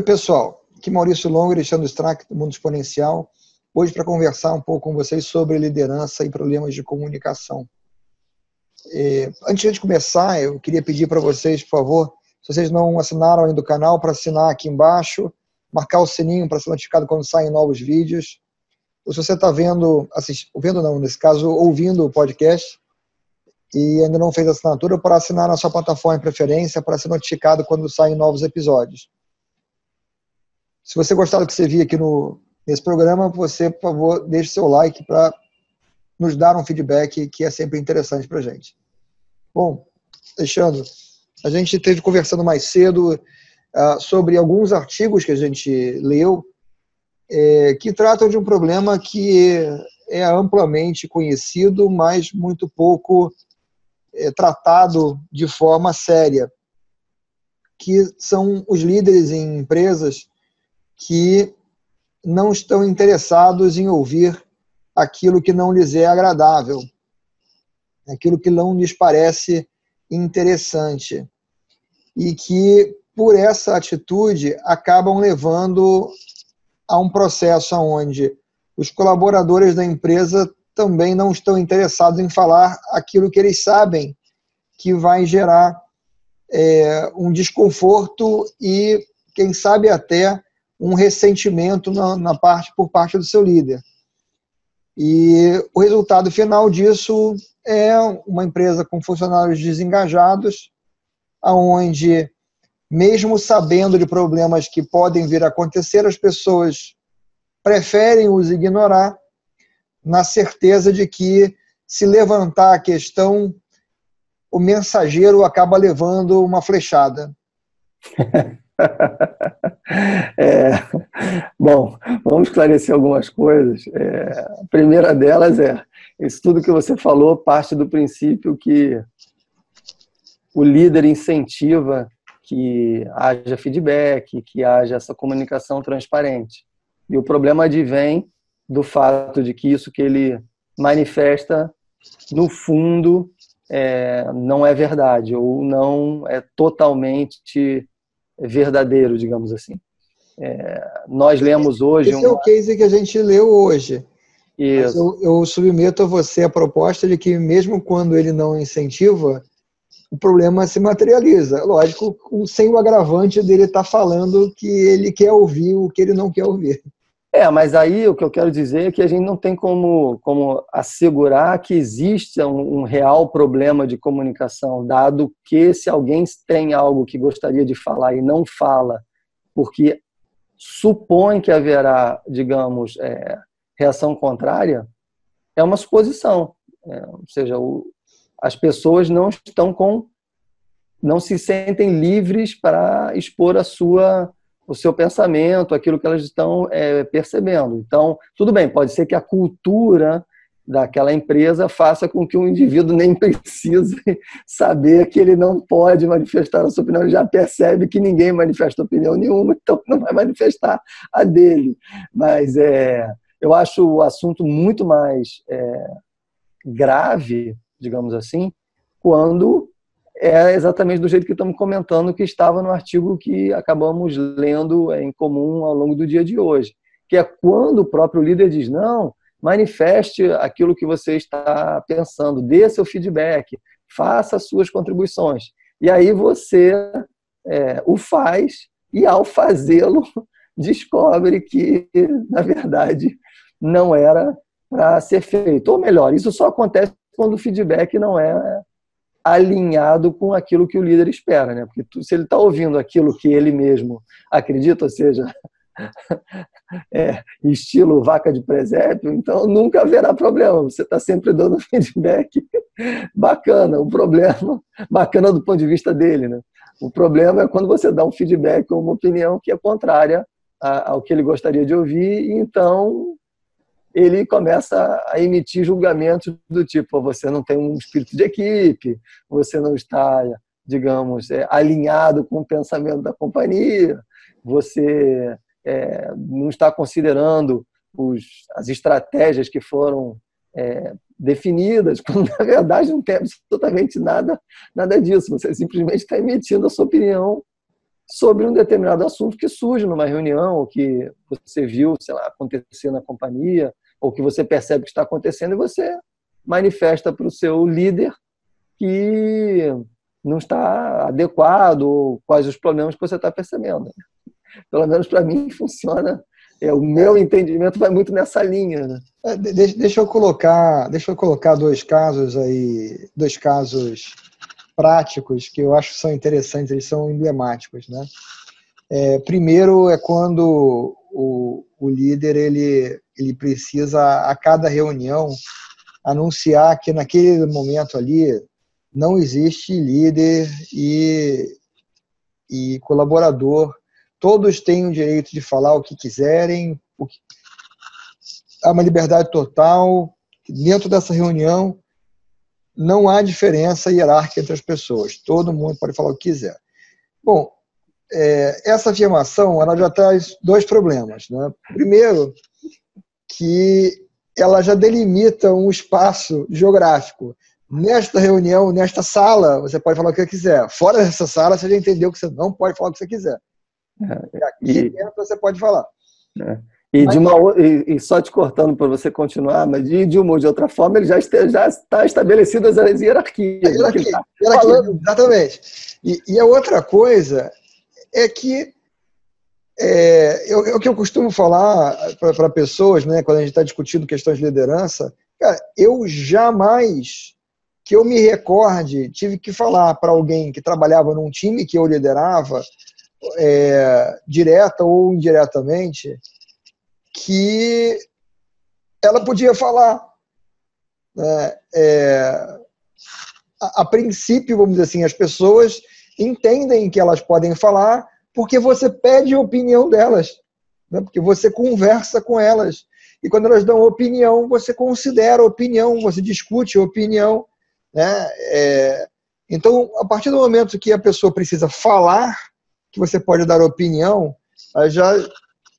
Oi, pessoal. Aqui Maurício Longo, Alexandre Strack, do Mundo Exponencial. Hoje para conversar um pouco com vocês sobre liderança e problemas de comunicação. É, antes de começar, eu queria pedir para vocês, por favor, se vocês não assinaram ainda o canal, para assinar aqui embaixo, marcar o sininho para ser notificado quando saem novos vídeos. Ou se você está vendo, ouvindo não, nesse caso, ouvindo o podcast, e ainda não fez assinatura, para assinar na sua plataforma de preferência, para ser notificado quando saem novos episódios. Se você gostar do que você viu aqui no, nesse programa, você, por favor, deixe seu like para nos dar um feedback que é sempre interessante para a gente. Bom, Alexandre, a gente esteve conversando mais cedo uh, sobre alguns artigos que a gente leu é, que tratam de um problema que é, amplamente conhecido, mas muito pouco é, tratado de forma séria, que são os líderes em empresas que não estão interessados em ouvir aquilo que não lhes é agradável, aquilo que não lhes parece interessante e que por essa atitude acabam levando a um processo onde os colaboradores da empresa também não estão interessados em falar aquilo que eles sabem que vai gerar é, um desconforto e, quem sabe, até um ressentimento na, na, parte por parte do seu líder. E o resultado final disso é uma empresa com funcionários desengajados, aonde mesmo sabendo de problemas que podem vir a acontecer, as pessoas preferem os ignorar na certeza de que se levantar a questão, o mensageiro acaba levando uma flechada. É, bom, vamos esclarecer algumas coisas. É, a primeira delas é: isso tudo que você falou parte do princípio que o líder incentiva que haja feedback, que haja essa comunicação transparente. E o problema advém do fato de que isso que ele manifesta, no fundo, é, não é verdade ou não é totalmente verdadeiro, digamos assim. É, nós lemos hoje. Esse um... é o case que a gente leu hoje. Isso. Eu, eu, submeto a você a proposta de que, mesmo quando ele não incentiva, o problema se materializa. Lógico, sem o agravante dele estar tá falando que ele quer ouvir o que ele não quer ouvir. É, mas aí o que eu quero dizer é que a gente não tem como, como assegurar que exista um, um, real problema de comunicação, dado que se alguém tem algo que gostaria de falar e não fala, porque supõe que haverá, digamos, é, reação contrária, é uma suposição. É, ou seja, o, as pessoas não estão com. não se sentem livres para expor a sua o seu pensamento, aquilo que elas estão é, percebendo. Então, tudo bem, pode ser que a cultura daquela empresa faça com que o indivíduo nem precise saber que ele não pode manifestar a sua opinião, ele já percebe que ninguém manifesta opinião nenhuma, então não vai manifestar a dele. Mas é, eu acho o assunto muito mais é, grave, digamos assim, quando é exatamente do jeito que estamos comentando que estava no artigo que acabamos lendo em comum ao longo do dia de hoje, que é quando o próprio líder diz não, manifeste aquilo que você está pensando, dê seu feedback, faça suas contribuições. E aí você é, o faz e ao fazê-lo descobre que na verdade não era para ser feito. Ou melhor, isso só acontece quando o feedback não é alinhado com aquilo que o líder espera, né? Porque se ele está ouvindo aquilo que ele mesmo acredita, ou seja, é, estilo vaca de presépio, então nunca haverá problema. Você está sempre dando feedback bacana. O problema, bacana do ponto de vista dele, né? O problema é quando você dá um feedback ou uma opinião que é contrária ao que ele gostaria de ouvir, então ele começa a emitir julgamentos do tipo: você não tem um espírito de equipe, você não está, digamos, é, alinhado com o pensamento da companhia, você é, não está considerando os, as estratégias que foram é, definidas, quando na verdade não tem absolutamente nada, nada disso. Você simplesmente está emitindo a sua opinião sobre um determinado assunto que surge numa reunião, ou que você viu, sei lá, acontecer na companhia, ou que você percebe que está acontecendo e você manifesta para o seu líder que não está adequado ou quais os problemas que você está percebendo. Pelo menos para mim funciona. É, o meu entendimento vai muito nessa linha. Né? É, deixa eu colocar, deixa eu colocar dois casos aí, dois casos práticos que eu acho são interessantes, eles são emblemáticos, né? É, primeiro é quando o, o líder ele, ele precisa a cada reunião anunciar que naquele momento ali não existe líder e, e colaborador. Todos têm o direito de falar o que quiserem, o que... há uma liberdade total. Dentro dessa reunião, não há diferença hierárquica entre as pessoas. Todo mundo pode falar o que quiser. Bom, é, essa afirmação ela já traz dois problemas. Né? Primeiro, que ela já delimita um espaço geográfico nesta reunião, nesta sala, você pode falar o que quiser. Fora dessa sala, você já entendeu que você não pode falar o que você quiser. É, aqui e, dentro você pode falar. É. E, mas, de uma, e, e, só te cortando para você continuar, mas de, de uma ou de outra forma, ele já, este, já está estabelecido as hierarquias. Hierarquia, tá hierarquia exatamente. E, e, a outra coisa é que é, eu, é o que eu costumo falar para pessoas, né, quando a gente está discutindo questões de liderança, cara, eu jamais que eu me recorde, tive que falar para alguém que trabalhava num time que eu liderava, é, direta ou indiretamente, que ela podia falar. Né? É, a, a, princípio, vamos dizer assim, as pessoas entendem que elas podem falar porque você pede a opinião delas, né? porque você conversa com elas. E quando elas dão opinião, você considera a opinião, você discute a opinião. Né? É, então, a partir do momento que a pessoa precisa falar, que você pode dar opinião, já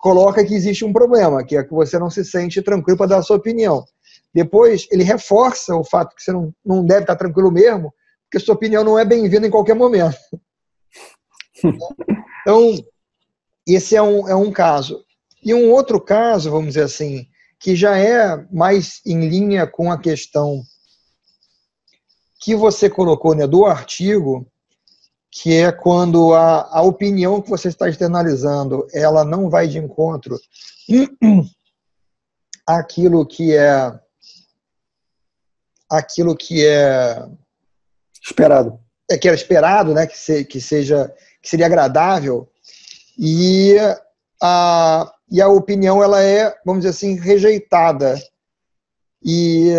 coloca que existe um problema, que é que você não se sente tranquilo para dar a sua opinião. Depois, ele reforça o fato que você não, não deve estar tranquilo mesmo, porque sua opinião não é bem-vinda em qualquer momento. Então, esse é um, é um caso. E um outro caso, vamos dizer assim, que já é mais em linha com a questão que você colocou né, do artigo, que é quando a, a opinião que você está externalizando ela não vai de encontro aquilo que é aquilo que é esperado. É que era esperado né que, se, que seja que seria agradável. E a e a opinião ela é vamos dizer assim rejeitada. E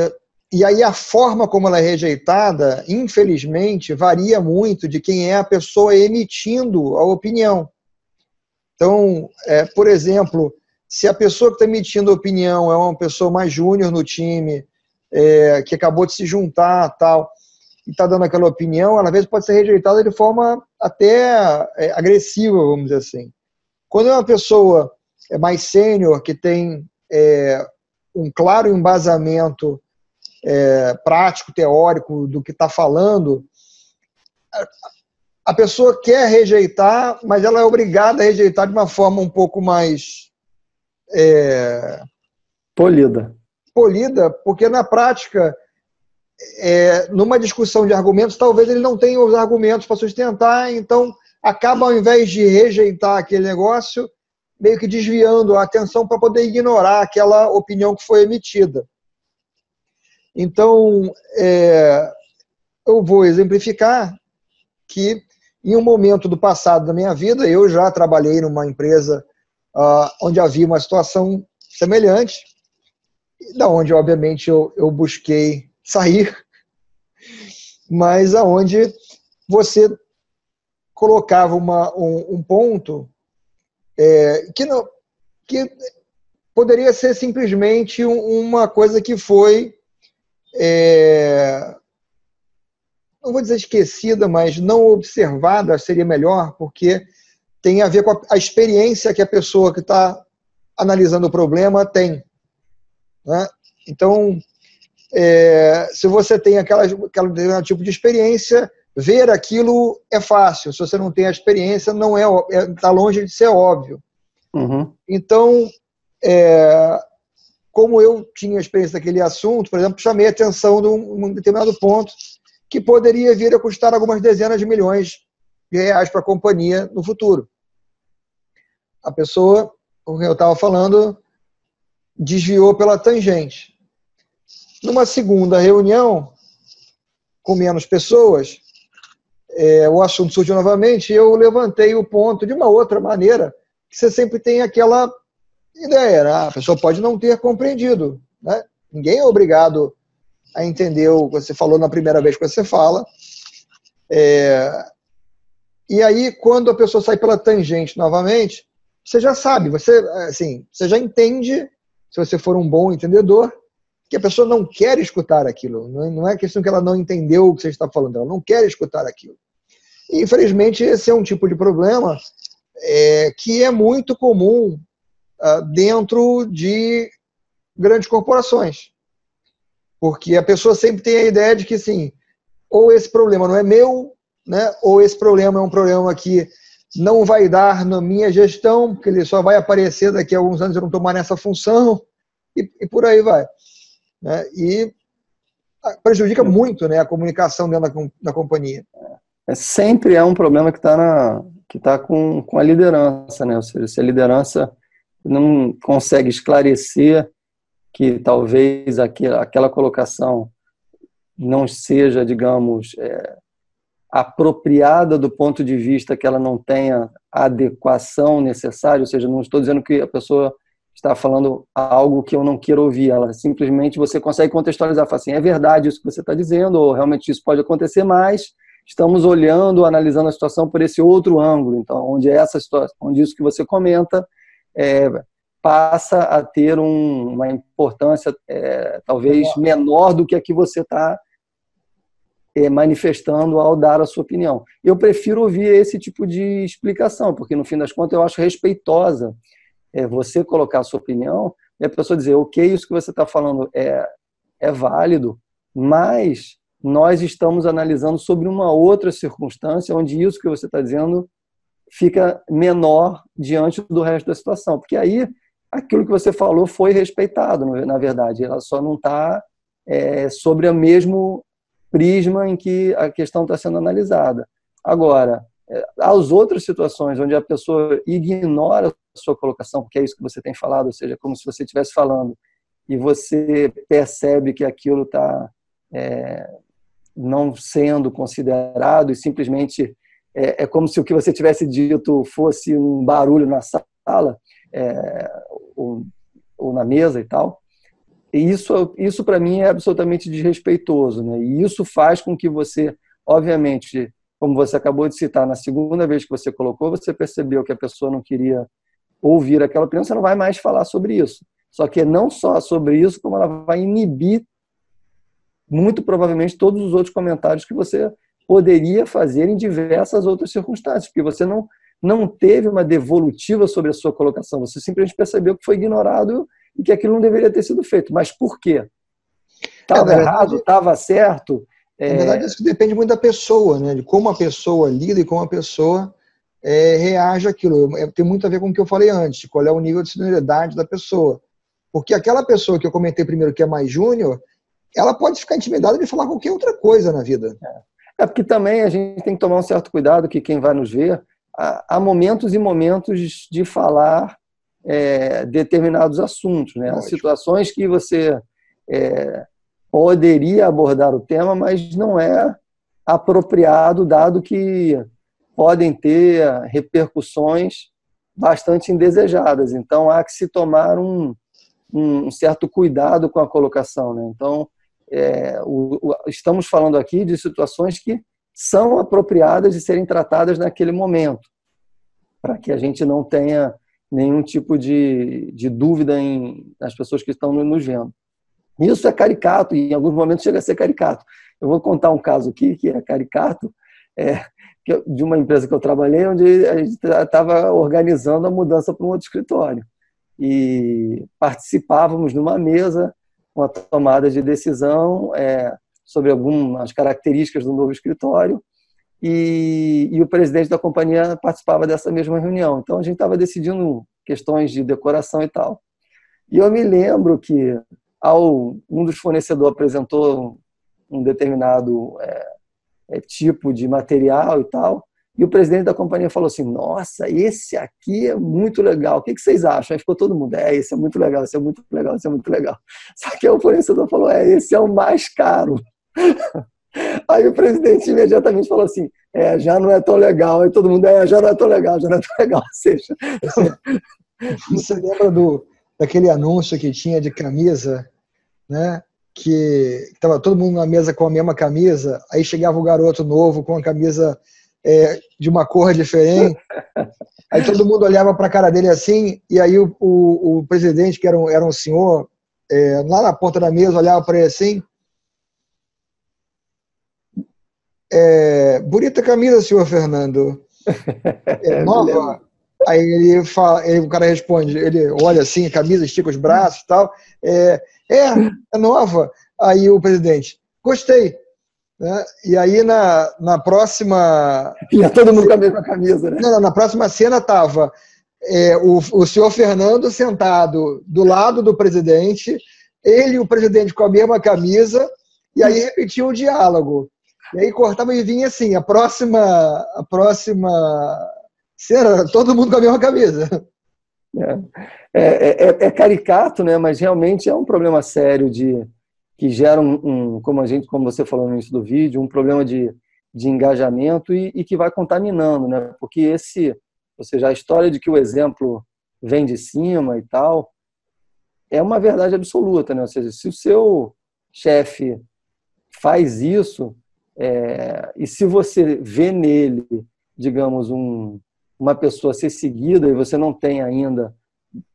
e aí a forma como ela é rejeitada, infelizmente, varia muito de quem é a pessoa emitindo a opinião. Então, é, por exemplo, se a pessoa que está emitindo a opinião é uma pessoa mais júnior no time, é, que acabou de se juntar tal, e está dando aquela opinião, ela às vezes pode ser rejeitada de forma até é, agressiva, vamos dizer assim. Quando é uma pessoa é mais sênior, que tem é, um claro embasamento é, prático, teórico do que está falando, a pessoa quer rejeitar, mas ela é obrigada a rejeitar de uma forma um pouco mais é, polida. Polida, porque na prática, é, numa discussão de argumentos, talvez ele não tenha os argumentos para sustentar, então acaba, ao invés de rejeitar aquele negócio, meio que desviando a atenção para poder ignorar aquela opinião que foi emitida. Então, é, eu vou exemplificar que, em um momento do passado da minha vida, eu já trabalhei numa empresa uh, onde havia uma situação semelhante, da onde, obviamente, eu, eu busquei sair, mas aonde você colocava uma, um, um ponto é, que, não, que poderia ser simplesmente uma coisa que foi é, não vou dizer esquecida, mas não observada seria melhor, porque tem a ver com a, experiência que a pessoa que está analisando o problema tem. Né? Então, é, se você tem aquela, aquele tipo de experiência, ver aquilo é fácil. Se você não tem a experiência, não é está é, longe de ser óbvio. Uhum. Então, é, como eu tinha experiência daquele assunto, por exemplo, chamei a atenção de um, um determinado ponto que poderia vir a custar algumas dezenas de milhões de reais para a companhia no futuro. A pessoa, com quem eu estava falando, desviou pela tangente. Numa segunda reunião, com menos pessoas, é, o assunto surgiu novamente e eu levantei o ponto de uma outra maneira, que você sempre tem aquela ideia, né? a pessoa pode não ter compreendido. Né? Ninguém é obrigado a entender o que você falou na primeira vez que você fala. É, e aí, quando a pessoa sai pela tangente novamente, você já sabe, você, assim, você já entende, se você for um bom entendedor, que a pessoa não quer escutar aquilo. Não é, questão que ela não entendeu o que você está falando, ela não quer escutar aquilo. E, infelizmente, esse é um tipo de problema é, que é muito comum dentro de grandes corporações. Porque a pessoa sempre tem a ideia de que, sim, ou esse problema não é meu, né, ou esse problema é um problema que não vai dar na minha gestão, porque ele só vai aparecer daqui a alguns anos eu não tomar nessa função, e, e por aí vai. Né? E prejudica muito né, a comunicação dentro da, da companhia. É, sempre é um problema que está que tá com, com a liderança, né? Ou seja, se a liderança não consegue esclarecer que talvez aquela, colocação não seja, digamos, é, apropriada do ponto de vista que ela não tenha adequação necessária, ou seja, não estou dizendo que a pessoa está falando algo que eu não quero ouvir, ela simplesmente você consegue contextualizar, falar assim, é verdade isso que você está dizendo, ou realmente isso pode acontecer, mas estamos olhando, analisando a situação por esse outro ângulo, então, onde essa situação, onde isso que você comenta é, passa a ter um, uma importância é, talvez menor do que a que você está é, manifestando ao dar a sua opinião. Eu prefiro ouvir esse tipo de explicação, porque no fim das contas eu acho respeitosa é, você colocar a sua opinião e a pessoa dizer, ok, isso que você está falando é, é válido, mas nós estamos analisando sobre uma outra circunstância onde isso que você está dizendo fica menor diante do resto da situação, porque aí aquilo que você falou foi respeitado, na verdade, ela só não está é, sobre o mesmo prisma em que a questão está sendo analisada. Agora, é, as outras situações onde a pessoa ignora a sua colocação, porque é isso que você tem falado, ou seja, como se você estivesse falando e você percebe que aquilo está é, não sendo considerado e simplesmente é, é, como se o que você tivesse dito fosse um barulho na sala é, ou, ou na mesa e tal, e isso, isso para mim é absolutamente desrespeitoso, né? E isso faz com que você, obviamente, como você acabou de citar, na segunda vez que você colocou, você percebeu que a pessoa não queria ouvir aquela opinião, você não vai mais falar sobre isso. Só que não só sobre isso, como ela vai inibir muito provavelmente todos os outros comentários que você poderia fazer em diversas outras circunstâncias, porque você não não teve uma devolutiva sobre a sua colocação, você simplesmente percebeu que foi ignorado e que aquilo não deveria ter sido feito. Mas por quê? Estava é, errado? Estava certo? Na é... verdade, isso depende muito da pessoa, né? de como a pessoa lida e como a pessoa é, reage àquilo. É, tem muito a ver com o que eu falei antes, qual é o nível de senioridade da pessoa. Porque aquela pessoa que eu comentei primeiro, que é mais júnior, ela pode ficar intimidada de falar qualquer outra coisa na vida. É. é porque também a gente tem que tomar um certo cuidado que quem vai nos ver, há momentos e momentos de falar é, determinados assuntos, né? situações que você é, poderia abordar o tema, mas não é apropriado, dado que podem ter repercussões bastante indesejadas. Então, há que se tomar um, um certo cuidado com a colocação. Né? Então, é, o, o, estamos falando aqui de situações que são apropriadas de serem tratadas naquele momento, para que a gente não tenha nenhum tipo de, de dúvida em, nas pessoas que estão nos vendo. Isso é caricato e em alguns momentos chega a ser caricato. Eu vou contar um caso aqui que é caricato, é, de uma empresa que eu trabalhei, onde a gente estava organizando a mudança para um outro escritório. E participávamos numa mesa uma tomada de decisão é, sobre algumas características do novo escritório e, e, o presidente da companhia participava dessa mesma reunião. Então a gente estava decidindo questões de decoração e tal. E eu me lembro que ao um dos fornecedores apresentou um determinado é, é, tipo de material e tal, e o presidente da companhia falou assim: Nossa, esse aqui é muito legal. O que vocês acham? Aí ficou todo mundo: É, esse é muito legal, esse é muito legal, esse é muito legal. Só que o fornecedor falou: É, esse é o mais caro. Aí o presidente imediatamente falou assim: É, já não é tão legal. Aí todo mundo: É, já não é tão legal, já não é tão legal. Ou seja, você lembra do, daquele anúncio que tinha de camisa, né? Que estava todo mundo na mesa com a mesma camisa, aí chegava o garoto novo com a camisa é, de uma cor diferente. Aí todo mundo olhava para a cara dele assim, e aí o, o, o, presidente, que era um, era um senhor, é, lá na ponta da mesa, olhava para ele assim. É, bonita camisa, senhor Fernando. É nova? Aí ele fala, ele, o cara responde, ele olha assim, a camisa, estica os braços e tal. É, é, é nova. Aí o presidente, gostei. Né? E aí, na, na próxima. Ia todo mundo com a mesma camisa, né? Não, na próxima cena estava é, o, o senhor Fernando sentado do lado do presidente, ele e o presidente com a mesma camisa, e aí repetia o diálogo. E aí cortava e vinha assim: a próxima, a próxima cena, todo mundo com a mesma camisa. É, é, é, é caricato, né? mas realmente é um problema sério de que gera um, um, como a gente, como você falou no início do vídeo, um problema de, de engajamento e, e que vai contaminando, né? Porque esse, ou seja, a história de que o exemplo vem de cima e tal, é uma verdade absoluta, né? Ou seja, se o seu chefe faz isso, é, e se você vê nele, digamos, um, uma pessoa ser seguida e você não tem ainda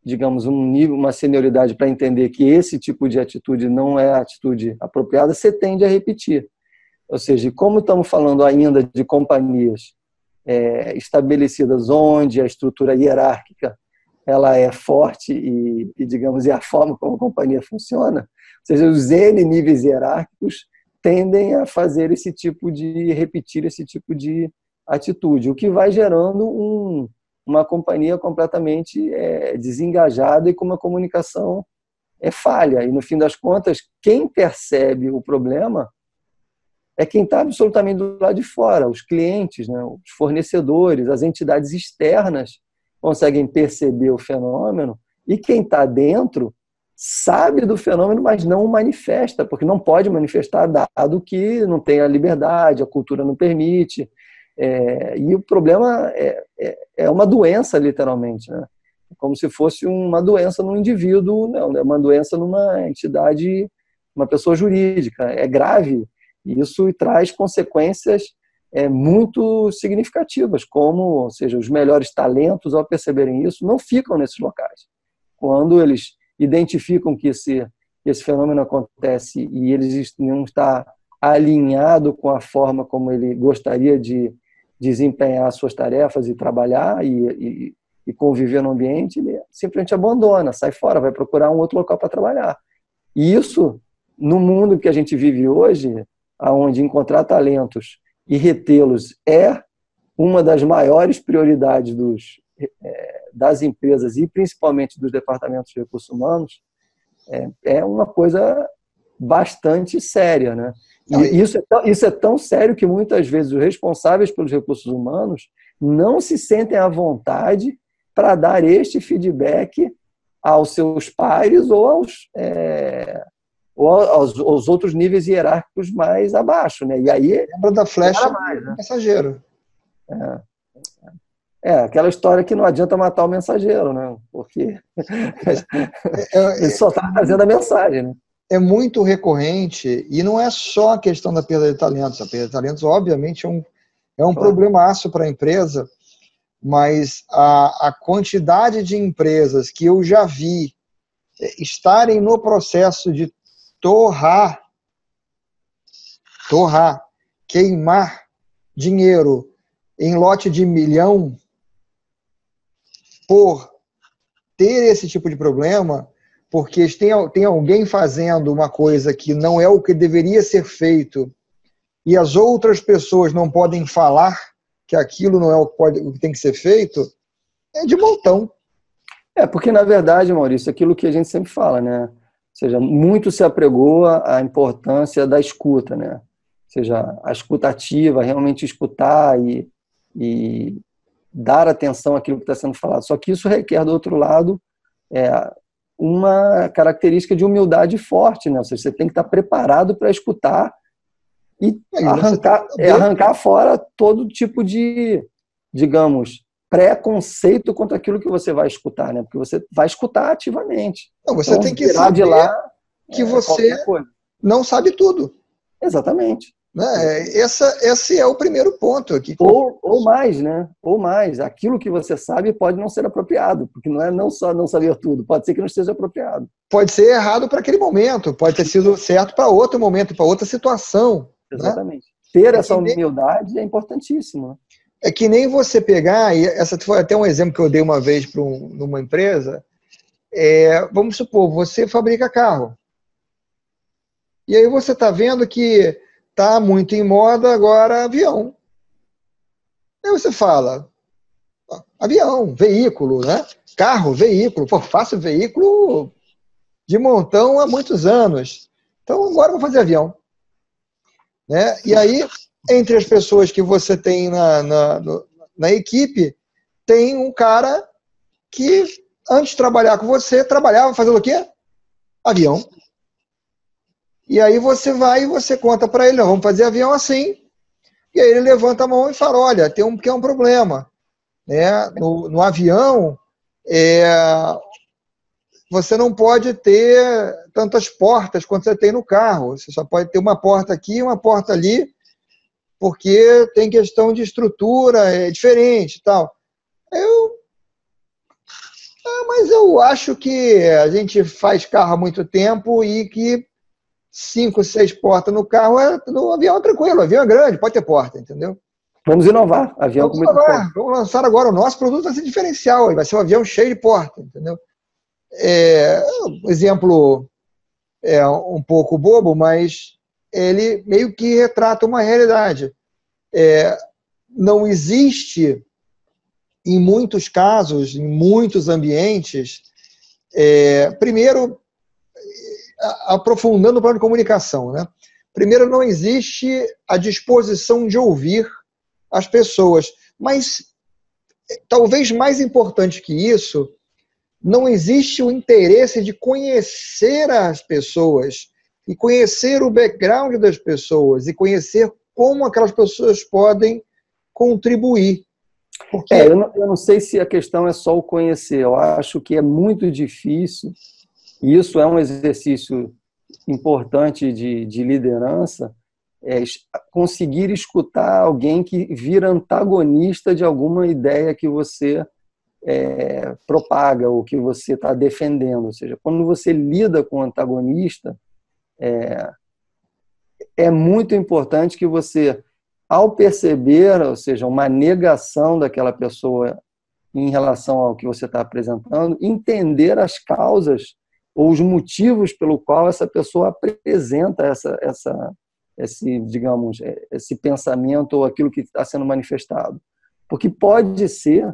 digamos, um nível, uma senioridade para entender que esse tipo de atitude não é a atitude apropriada, você tende a repetir. Ou seja, como estamos falando ainda de companhias é, estabelecidas onde a estrutura hierárquica ela é forte e, e, digamos, é a forma como a companhia funciona, ou seja, os N níveis hierárquicos tendem a fazer esse tipo de, repetir esse tipo de atitude, o que vai gerando um, uma companhia completamente é, desengajada e com uma comunicação é falha. E no fim das contas, quem percebe o problema é quem está absolutamente do lado de fora, os clientes, né, os fornecedores, as entidades externas conseguem perceber o fenômeno e quem está dentro sabe do fenômeno, mas não o manifesta, porque não pode manifestar dado que não tem a liberdade, a cultura não permite. É, e o problema é, é, é, uma doença, literalmente, né? como se fosse uma doença num indivíduo, não, é uma doença numa entidade, uma pessoa jurídica. É grave e isso traz consequências é, muito significativas, como, ou seja, os melhores talentos, ao perceberem isso, não ficam nesses locais. Quando eles identificam que esse, esse fenômeno acontece e eles não está alinhado com a forma como ele gostaria de desempenhar suas tarefas e trabalhar e, e, e, conviver no ambiente, ele simplesmente abandona, sai fora, vai procurar um outro local para trabalhar. E isso, no mundo que a gente vive hoje, aonde encontrar talentos e retê-los é uma das maiores prioridades dos, é, das empresas e principalmente dos departamentos de recursos humanos, é, é uma coisa bastante séria, né? E isso é, tão, isso é tão sério que muitas vezes os responsáveis pelos recursos humanos não se sentem à vontade para dar este feedback aos seus pares ou aos, é, ou aos, aos, outros níveis hierárquicos mais abaixo. Né? E aí, Lembra da flecha mais, né? mensageiro. É. É, aquela história que não adianta matar o mensageiro, né? Porque é, é, ele só está fazendo a mensagem, né? É muito recorrente e não é só a questão da perda de talentos. A perda de talentos, obviamente, é um, é um problemaço para a empresa, mas a, a quantidade de empresas que eu já vi é, estarem no processo de torrar, torrar, queimar dinheiro em lote de milhão por ter esse tipo de problema porque tem, tem alguém fazendo uma coisa que não é o que deveria ser feito e as outras pessoas não podem falar que aquilo não é o que, pode, o que tem que ser feito, é de montão. É, porque na verdade, Maurício, aquilo que a gente sempre fala, né? Ou seja, muito se apregou a importância da escuta, né? Ou seja, a escutativa, realmente escutar e, e dar atenção àquilo que está sendo falado. Só que isso requer, do outro lado, é, uma característica de humildade forte, né? Ou seja, você tem que estar preparado para escutar e arrancar, é, arrancar fora todo tipo de, digamos, preconceito contra aquilo que você vai escutar, né? Porque você vai escutar ativamente. Não, você então, tem que saber de lá que é, você não sabe tudo. Exatamente. Né? Essa, esse é o primeiro ponto aqui. Ou, ou mais, né? Ou mais. Aquilo que você sabe pode não ser apropriado, porque não é não só não saber tudo, pode ser que não esteja apropriado. Pode ser errado para aquele momento, pode ter sido certo para outro momento, para outra situação. Né? Exatamente. Né? Ter é essa humildade nem, é importantíssimo. É que nem você pegar, e essa foi até um exemplo que eu dei uma vez para um, numa empresa. É, vamos supor, você fabrica carro. E aí você está vendo que Está muito em moda agora avião. Aí você fala, avião, veículo, né? Carro, veículo. Pô, faço veículo de montão há muitos anos. Então agora vou fazer avião. Né? E aí, entre as pessoas que você tem na, na, na equipe, tem um cara que, antes de trabalhar com você, trabalhava fazendo o quê? Avião. E aí você vai e você conta para ele, vamos fazer avião assim. E aí ele levanta a mão e fala, olha, tem um, que é um problema. Né? No, no avião, é, você não pode ter tantas portas quanto você tem no carro. Você só pode ter uma porta aqui e uma porta ali, porque tem questão de estrutura, é diferente tal. Eu, ah, mas eu acho que a gente faz carro há muito tempo e que cinco, seis portas no carro, é, no avião é tranquilo, o avião é grande, pode ter porta, entendeu? Vamos inovar, avião Vamos com inovar. Vamos lançar agora o nosso produto, vai ser diferencial, vai ser um avião cheio de porta, entendeu? É, um exemplo é um pouco bobo, mas ele meio que retrata uma realidade. É, não existe, em muitos casos, em muitos ambientes, é, primeiro, aprofundando o plano de comunicação. Né? Primeiro, não existe a disposição de ouvir as pessoas, mas talvez mais importante que isso, não existe o interesse de conhecer as pessoas e conhecer o background das pessoas e conhecer como aquelas pessoas podem contribuir. Porque... É, eu, não, eu não sei se a questão é só o conhecer, eu acho que é muito difícil isso é um exercício importante de, de liderança, é conseguir escutar alguém que vira antagonista de alguma ideia que você é, propaga ou que você está defendendo. Ou seja, quando você lida com o antagonista, é, é muito importante que você, ao perceber, ou seja, uma negação daquela pessoa em relação ao que você está apresentando, entender as causas ou os motivos pelo qual essa pessoa apresenta essa, essa, esse, digamos, é, esse pensamento ou aquilo que está sendo manifestado. Porque pode ser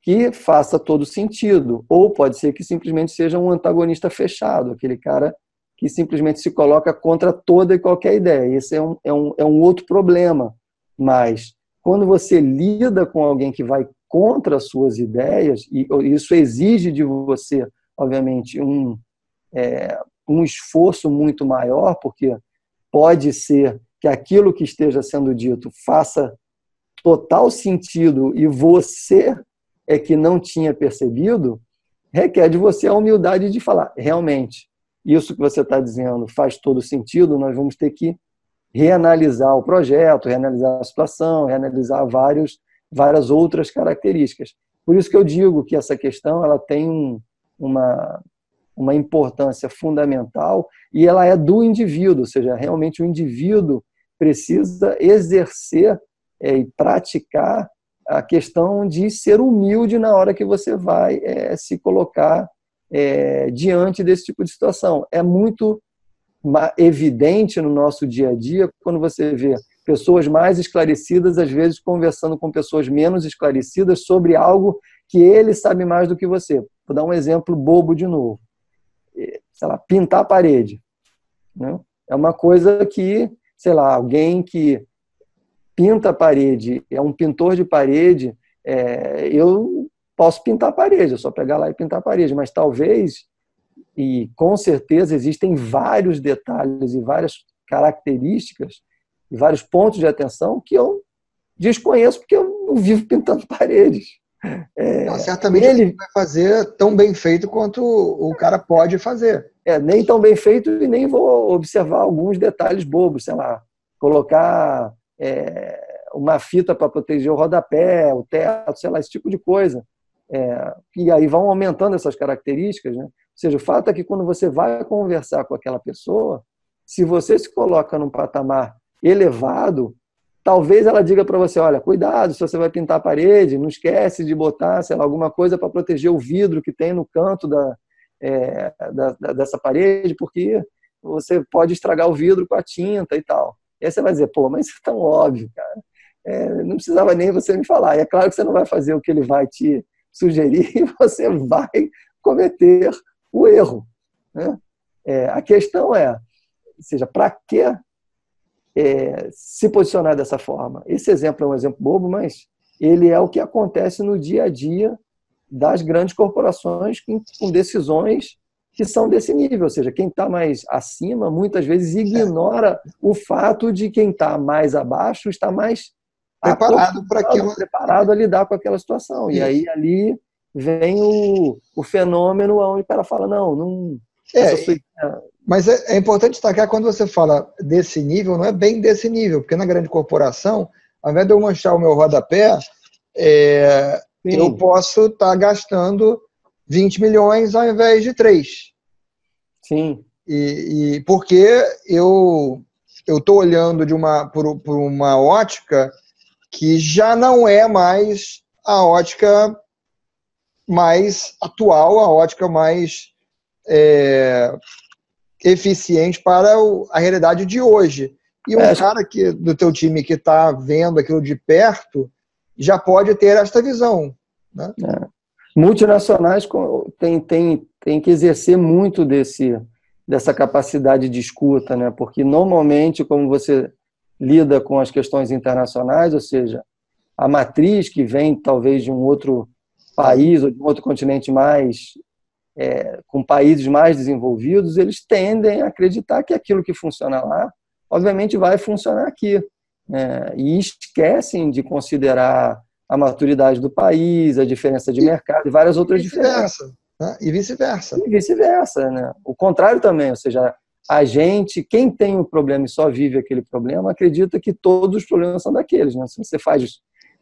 que faça todo sentido, ou pode ser que simplesmente seja um antagonista fechado, aquele cara que simplesmente se coloca contra toda e qualquer ideia. Esse é um, é um, é um outro problema. Mas quando você lida com alguém que vai contra as suas ideias, e isso exige de você, obviamente, um, é, um esforço muito maior, porque pode ser que aquilo que esteja sendo dito faça total sentido e você é que não tinha percebido, requer de você a humildade de falar, realmente, isso que você está dizendo faz todo sentido, nós vamos ter que reanalisar o projeto, reanalisar a situação, reanalisar vários, várias outras características. Por isso que eu digo que essa questão ela tem um, uma, uma importância fundamental e ela é do indivíduo, ou seja, realmente o indivíduo precisa exercer é, e praticar a questão de ser humilde na hora que você vai é, se colocar é, diante desse tipo de situação. É muito evidente no nosso dia a dia quando você vê pessoas mais esclarecidas, às vezes conversando com pessoas menos esclarecidas sobre algo que ele sabe mais do que você. Vou dar um exemplo bobo de novo. Sei lá, pintar a parede. Né? É uma coisa que, sei lá, alguém que pinta a parede, é um pintor de parede, é, eu posso pintar a parede, é só pegar lá e pintar a parede, mas talvez, e com certeza existem vários detalhes e várias características e vários pontos de atenção que eu desconheço porque eu não vivo pintando paredes. É, não, certamente ele vai fazer tão bem feito quanto o cara pode fazer. É, nem tão bem feito e nem vou observar alguns detalhes bobos, sei lá, colocar é, uma fita para proteger o rodapé, o teto, sei lá, esse tipo de coisa. É, e aí vão aumentando essas características, né? Ou seja, o fato é que quando você vai conversar com aquela pessoa, se você se coloca num patamar elevado, talvez ela diga para você, olha, cuidado, se você vai pintar a parede, não esquece de botar, sei lá, alguma coisa para proteger o vidro que tem no canto da, é, da, da, dessa parede, porque você pode estragar o vidro com a tinta e tal. E aí você vai dizer, pô, mas isso é tão óbvio, cara. É, não precisava nem você me falar. E é claro que você não vai fazer o que ele vai te sugerir e você vai cometer o erro. Né? É, a questão é, ou seja, para que é, se posicionar dessa forma? Esse exemplo é um exemplo bobo, mas ele é o que acontece no dia a dia das grandes corporações com decisões que são desse nível, ou seja, quem está mais acima muitas vezes ignora o fato de quem está mais abaixo está mais preparado para aquilo, preparado a lidar com aquela situação. Isso. E aí ali vem o, o fenômeno onde o cara fala não, não. É, sua... Mas é, é, importante destacar quando você fala desse nível, não é bem desse nível, porque na grande corporação, ao invés de eu manchar o meu rodapé, é, eu posso estar tá gastando 20 milhões ao invés de 3. Sim. E, e porque eu eu estou olhando de uma por, por uma ótica que já não é mais a ótica mais atual, a ótica mais é, eficiente para a realidade de hoje. E um é. cara que, do teu time que está vendo aquilo de perto já pode ter esta visão. Né? É multinacionais têm tem, tem que exercer muito desse, dessa capacidade de escuta, né? porque normalmente, como você lida com as questões internacionais, ou seja, a matriz que vem talvez de um outro país ou de um outro continente mais é, com países mais desenvolvidos, eles tendem a acreditar que aquilo que funciona lá, obviamente, vai funcionar aqui. Né? E esquecem de considerar a maturidade do país, a diferença de e, mercado e várias outras diferenças. Né? E vice-versa. E vice-versa, né? O contrário também, ou seja, a gente, quem tem um problema e só vive aquele problema, acredita que todos os problemas são daqueles, né? Se você faz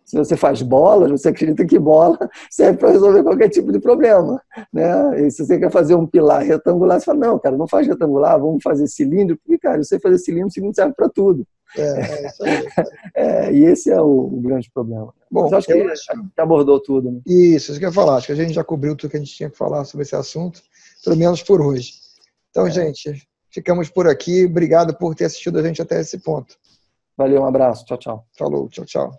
se você faz bolas, você acredita que bola serve para resolver qualquer tipo de problema. Né? E se você quer fazer um pilar retangular, você fala, não, cara, não faz retangular, vamos fazer cilindro, porque, cara, você fazer cilindro, cilindro serve para tudo. É, é isso aí. é, e esse é o, o, grande problema. Bom, Mas acho que acho... abordou tudo. Né? Isso, isso que eu ia falar. Acho que a gente já cobriu tudo que a gente tinha que falar sobre esse assunto, pelo menos por hoje. Então, é. gente, ficamos por aqui. Obrigado por ter assistido a gente até esse ponto. Valeu, um abraço. Tchau, tchau. Falou, tchau, tchau.